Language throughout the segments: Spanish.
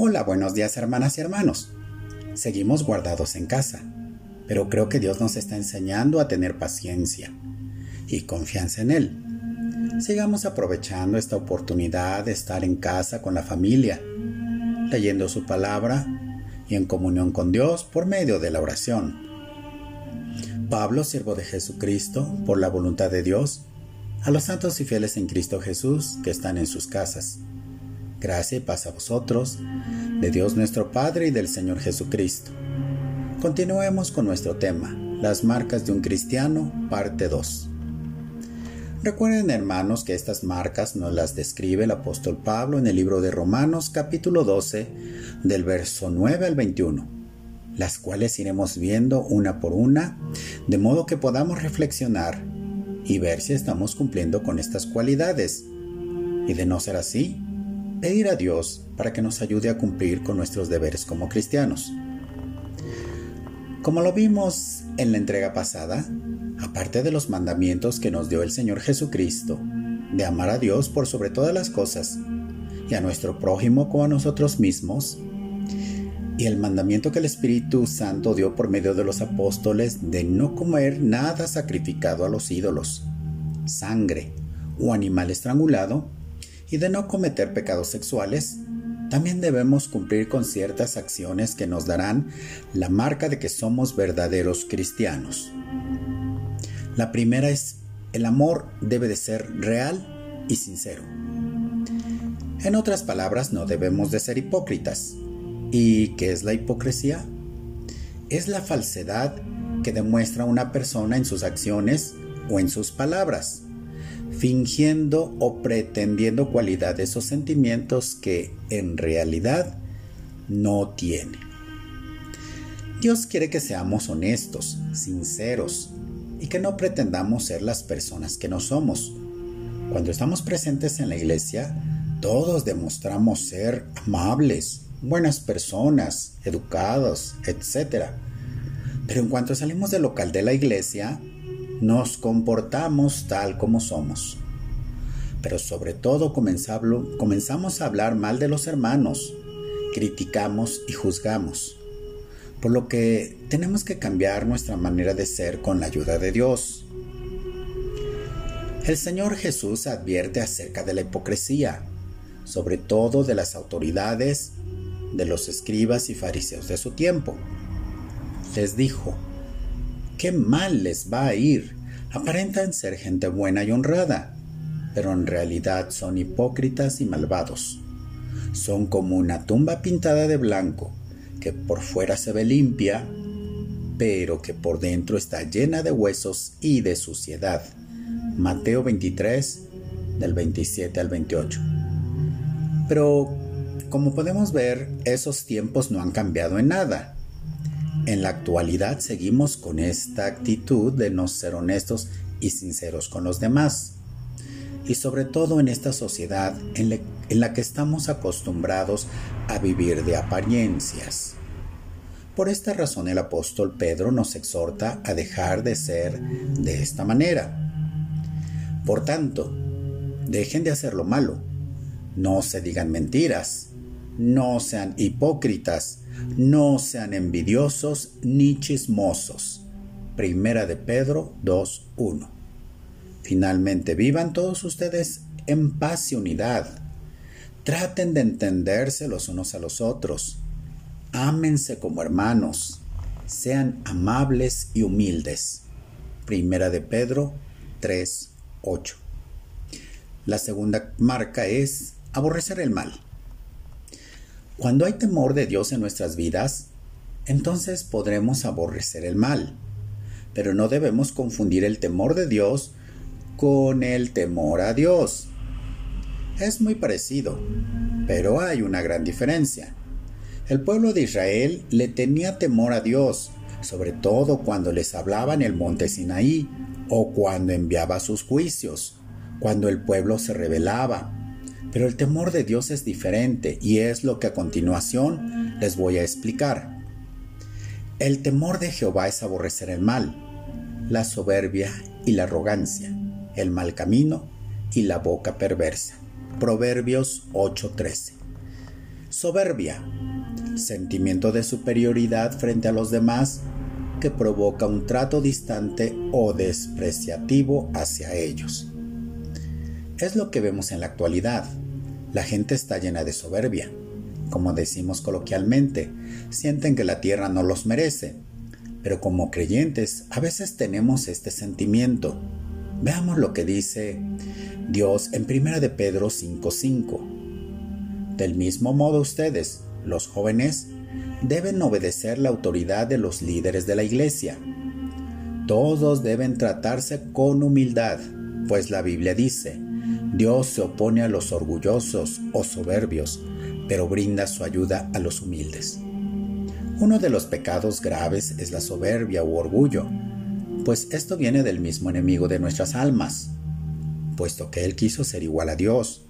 Hola, buenos días hermanas y hermanos. Seguimos guardados en casa, pero creo que Dios nos está enseñando a tener paciencia y confianza en Él. Sigamos aprovechando esta oportunidad de estar en casa con la familia, leyendo su palabra y en comunión con Dios por medio de la oración. Pablo, siervo de Jesucristo, por la voluntad de Dios, a los santos y fieles en Cristo Jesús que están en sus casas Gracia y paz a vosotros, de Dios nuestro Padre y del Señor Jesucristo. Continuemos con nuestro tema, las marcas de un cristiano, parte 2. Recuerden hermanos que estas marcas nos las describe el apóstol Pablo en el libro de Romanos capítulo 12 del verso 9 al 21, las cuales iremos viendo una por una, de modo que podamos reflexionar y ver si estamos cumpliendo con estas cualidades. Y de no ser así, pedir a Dios para que nos ayude a cumplir con nuestros deberes como cristianos. Como lo vimos en la entrega pasada, aparte de los mandamientos que nos dio el Señor Jesucristo, de amar a Dios por sobre todas las cosas y a nuestro prójimo como a nosotros mismos, y el mandamiento que el Espíritu Santo dio por medio de los apóstoles de no comer nada sacrificado a los ídolos, sangre o animal estrangulado, y de no cometer pecados sexuales, también debemos cumplir con ciertas acciones que nos darán la marca de que somos verdaderos cristianos. La primera es, el amor debe de ser real y sincero. En otras palabras, no debemos de ser hipócritas. ¿Y qué es la hipocresía? Es la falsedad que demuestra una persona en sus acciones o en sus palabras fingiendo o pretendiendo cualidades o sentimientos que en realidad no tiene. Dios quiere que seamos honestos, sinceros y que no pretendamos ser las personas que no somos. Cuando estamos presentes en la iglesia, todos demostramos ser amables, buenas personas, educados, etc. Pero en cuanto salimos del local de la iglesia, nos comportamos tal como somos. Pero sobre todo comenzamos a hablar mal de los hermanos, criticamos y juzgamos. Por lo que tenemos que cambiar nuestra manera de ser con la ayuda de Dios. El Señor Jesús advierte acerca de la hipocresía, sobre todo de las autoridades, de los escribas y fariseos de su tiempo. Les dijo, qué mal les va a ir. Aparentan ser gente buena y honrada, pero en realidad son hipócritas y malvados. Son como una tumba pintada de blanco, que por fuera se ve limpia, pero que por dentro está llena de huesos y de suciedad. Mateo 23, del 27 al 28. Pero, como podemos ver, esos tiempos no han cambiado en nada. En la actualidad seguimos con esta actitud de no ser honestos y sinceros con los demás. Y sobre todo en esta sociedad en, la que estamos acostumbrados a vivir de apariencias. Por esta razón el apóstol Pedro nos exhorta a dejar de ser de esta manera. Por tanto, dejen de hacer lo malo, no se digan mentiras, no sean hipócritas, no sean envidiosos ni chismosos. Primera de Pedro 2.1. Finalmente, vivan todos ustedes en paz y unidad. Traten de entenderse los unos a los otros. Ámense como hermanos. Sean amables y humildes. Primera de Pedro 3.8. La segunda marca es aborrecer el mal. Cuando hay temor de Dios en nuestras vidas, entonces podremos aborrecer el mal. Pero no debemos confundir el temor de Dios con el temor a Dios. Es muy parecido, pero hay una gran diferencia. El pueblo de Israel le tenía temor a Dios, sobre todo cuando les hablaba en el monte Sinaí o cuando enviaba sus juicios, cuando el pueblo se rebelaba, pero el temor de Dios es diferente y es lo que a continuación les voy a explicar. El temor de Jehová es aborrecer el mal, la soberbia y la arrogancia, el mal camino y la boca perversa. Proverbios 8:13. Soberbia, sentimiento de superioridad frente a los demás que provoca un trato distante o despreciativo hacia ellos. Es lo que vemos en la actualidad. La gente está llena de soberbia. Como decimos coloquialmente, sienten que la tierra no los merece. Pero como creyentes a veces tenemos este sentimiento. Veamos lo que dice Dios en 1 de Pedro 5:5. Del mismo modo ustedes, los jóvenes, deben obedecer la autoridad de los líderes de la iglesia. Todos deben tratarse con humildad, pues la Biblia dice, Dios se opone a los orgullosos o soberbios, pero brinda su ayuda a los humildes. Uno de los pecados graves es la soberbia u orgullo, pues esto viene del mismo enemigo de nuestras almas, puesto que él quiso ser igual a Dios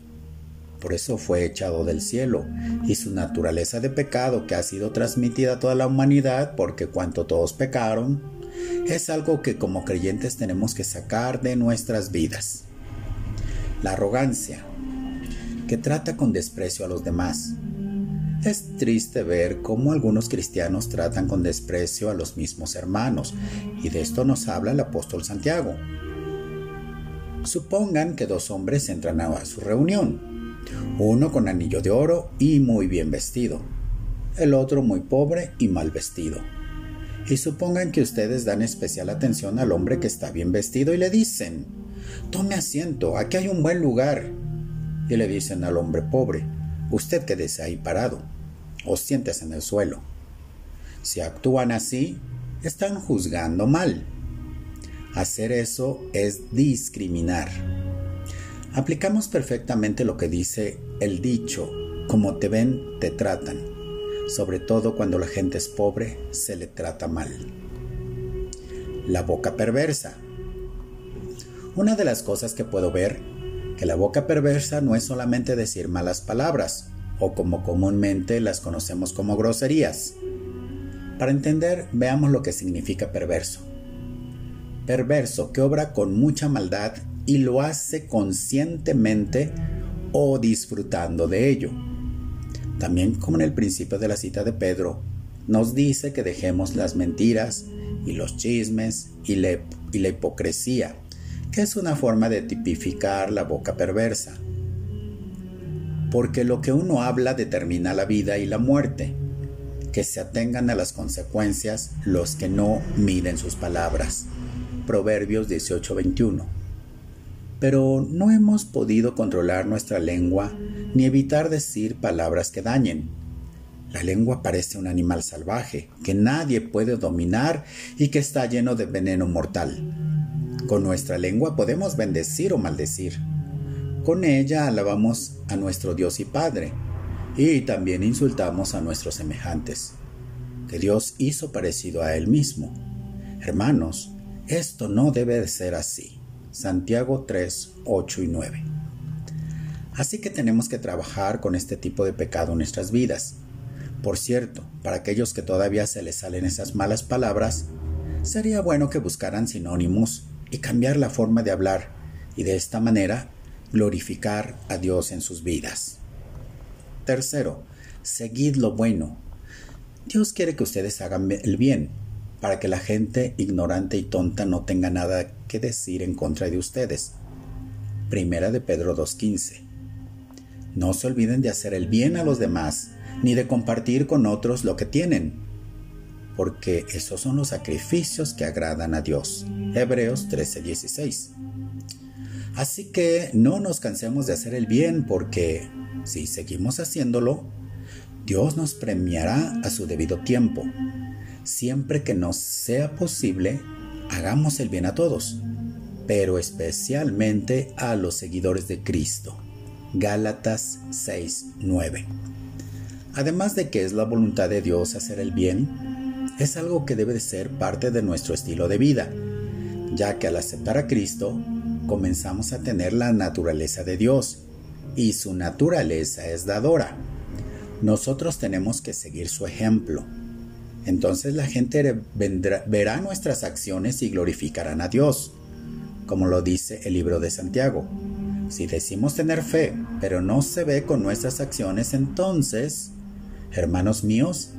por eso fue echado del cielo, y su naturaleza de pecado que ha sido transmitida a toda la humanidad, porque cuanto todos pecaron, es algo que como creyentes tenemos que sacar de nuestras vidas. La arrogancia, que trata con desprecio a los demás. Es triste ver cómo algunos cristianos tratan con desprecio a los mismos hermanos, y de esto nos habla el apóstol Santiago. Supongan que dos hombres entran a su reunión uno con anillo de oro y muy bien vestido, el otro muy pobre y mal vestido. Y supongan que ustedes dan especial atención al hombre que está bien vestido y le dicen, tome asiento, aquí hay un buen lugar. Y le dicen al hombre pobre, usted quédese ahí parado o siéntese en el suelo. Si actúan así, están juzgando mal. Hacer eso es discriminar aplicamos perfectamente lo que dice el dicho, como te ven, te tratan, sobre todo cuando la gente es pobre, se le trata mal. La boca perversa. Una de las cosas que puedo ver, que la boca perversa no es solamente decir malas palabras, o como comúnmente las conocemos como groserías. Para entender, veamos lo que significa perverso. Perverso que obra con mucha maldad y lo hace conscientemente o disfrutando de ello. También como en el principio de la cita de Pedro, nos dice que dejemos las mentiras y los chismes y la, y la hipocresía, que es una forma de tipificar la boca perversa. Porque lo que uno habla determina la vida y la muerte. Que se atengan a las consecuencias los que no miden sus palabras. Proverbios 18:21 pero no hemos podido controlar nuestra lengua ni evitar decir palabras que dañen. La lengua parece un animal salvaje que nadie puede dominar y que está lleno de veneno mortal. Con nuestra lengua podemos bendecir o maldecir. Con ella alabamos a nuestro Dios y Padre y también insultamos a nuestros semejantes, que Dios hizo parecido a Él mismo. Hermanos, esto no debe de ser así. Santiago 3, 8 y 9. Así que tenemos que trabajar con este tipo de pecado en nuestras vidas. Por cierto, para aquellos que todavía se les salen esas malas palabras, sería bueno que buscaran sinónimos y cambiar la forma de hablar y de esta manera glorificar a Dios en sus vidas. Tercero, seguid lo bueno. Dios quiere que ustedes hagan el bien, para que la gente ignorante y tonta no tenga nada que decir en contra de ustedes. Primera de Pedro 2.15. No se olviden de hacer el bien a los demás, ni de compartir con otros lo que tienen, porque esos son los sacrificios que agradan a Dios. Hebreos 13:16. Así que no nos cansemos de hacer el bien, porque si seguimos haciéndolo, Dios nos premiará a su debido tiempo siempre que nos sea posible, hagamos el bien a todos, pero especialmente a los seguidores de Cristo. Gálatas 6:9. Además de que es la voluntad de Dios hacer el bien, es algo que debe de ser parte de nuestro estilo de vida, ya que al aceptar a Cristo, comenzamos a tener la naturaleza de Dios, y su naturaleza es dadora. Nosotros tenemos que seguir su ejemplo, entonces la gente verá nuestras acciones y glorificarán a Dios, como lo dice el libro de Santiago. Si decimos tener fe, pero no se ve con nuestras acciones, entonces Hermanos míos,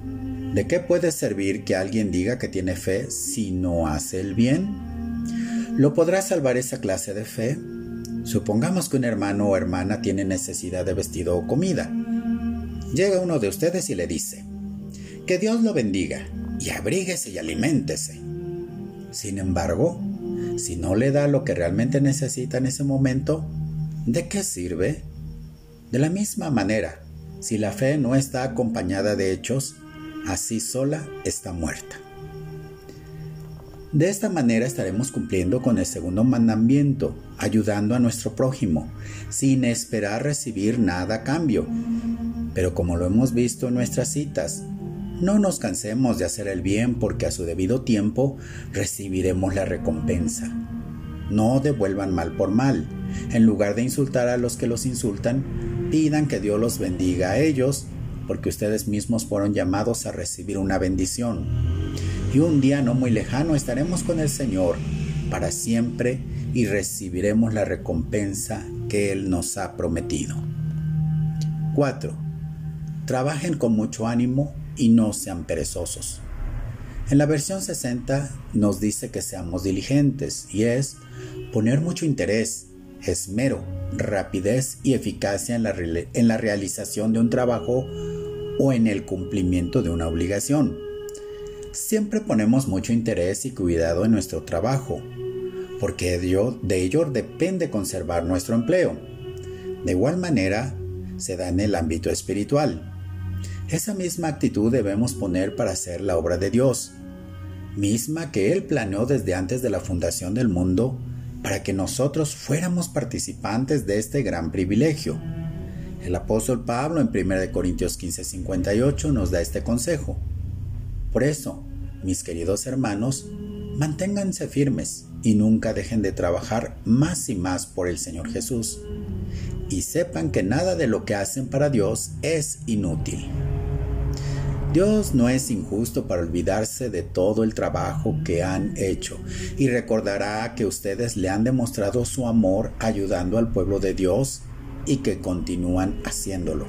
¿de qué puede servir que alguien diga que tiene fe si no hace el bien? ¿Lo podrá salvar esa clase de fe? Supongamos que un hermano o hermana tiene necesidad de vestido o comida. Llega uno de ustedes y le dice, que Dios lo bendiga y abríguese y aliméntese. Sin embargo, si no le da lo que realmente necesita en ese momento, ¿de qué sirve? De la misma manera, si la fe no está acompañada de hechos, así sola está muerta. De esta manera estaremos cumpliendo con el segundo mandamiento, ayudando a nuestro prójimo, sin esperar recibir nada a cambio. Pero como lo hemos visto en nuestras citas, no nos cansemos de hacer el bien porque a su debido tiempo recibiremos la recompensa. No devuelvan mal por mal. En lugar de insultar a los que los insultan, pidan que Dios los bendiga a ellos, porque ustedes mismos fueron llamados a recibir una bendición. Y un día no muy lejano estaremos con el Señor para siempre y recibiremos la recompensa que Él nos ha prometido. 4. Trabajen con mucho ánimo y no sean perezosos. En la versión 60 nos dice que seamos diligentes y es poner mucho interés, esmero, rapidez y eficacia en la, en la realización de un trabajo o en el cumplimiento de una obligación. Siempre ponemos mucho interés y cuidado en nuestro trabajo, porque de ello depende conservar nuestro empleo. De igual manera, se da en el ámbito espiritual. Esa misma actitud debemos poner para hacer la obra de Dios, misma que Él planeó desde antes de la fundación del mundo para que nosotros fuéramos participantes de este gran privilegio. El apóstol Pablo en 1 Corintios 15:58 nos da este consejo. Por eso, mis queridos hermanos, manténganse firmes y nunca dejen de trabajar más y más por el Señor Jesús. Y sepan que nada de lo que hacen para Dios es inútil. Dios no es injusto para olvidarse de todo el trabajo que han hecho y recordará que ustedes le han demostrado su amor ayudando al pueblo de Dios y que continúan haciéndolo.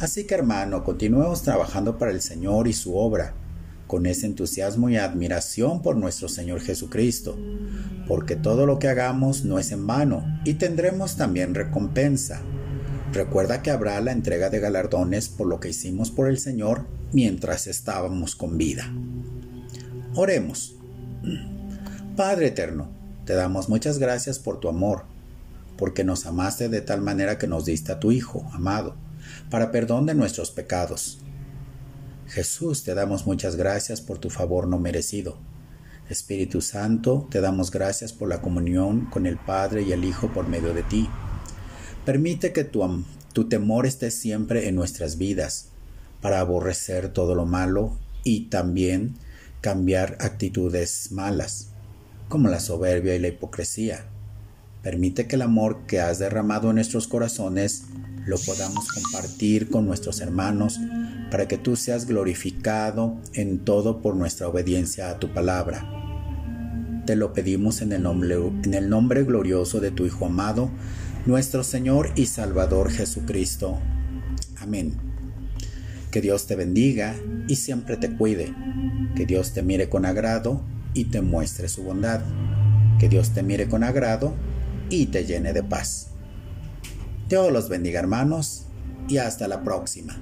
Así que hermano, continuemos trabajando para el Señor y su obra, con ese entusiasmo y admiración por nuestro Señor Jesucristo, porque todo lo que hagamos no es en vano y tendremos también recompensa. Recuerda que habrá la entrega de galardones por lo que hicimos por el Señor mientras estábamos con vida. Oremos. Padre eterno, te damos muchas gracias por tu amor, porque nos amaste de tal manera que nos diste a tu Hijo, amado, para perdón de nuestros pecados. Jesús, te damos muchas gracias por tu favor no merecido. Espíritu Santo, te damos gracias por la comunión con el Padre y el Hijo por medio de ti. Permite que tu, tu temor esté siempre en nuestras vidas para aborrecer todo lo malo y también cambiar actitudes malas, como la soberbia y la hipocresía. Permite que el amor que has derramado en nuestros corazones lo podamos compartir con nuestros hermanos para que tú seas glorificado en todo por nuestra obediencia a tu palabra. Te lo pedimos en el nombre, en el nombre glorioso de tu Hijo amado, nuestro Señor y Salvador Jesucristo. Amén. Que Dios te bendiga y siempre te cuide. Que Dios te mire con agrado y te muestre su bondad. Que Dios te mire con agrado y te llene de paz. Dios los bendiga hermanos y hasta la próxima.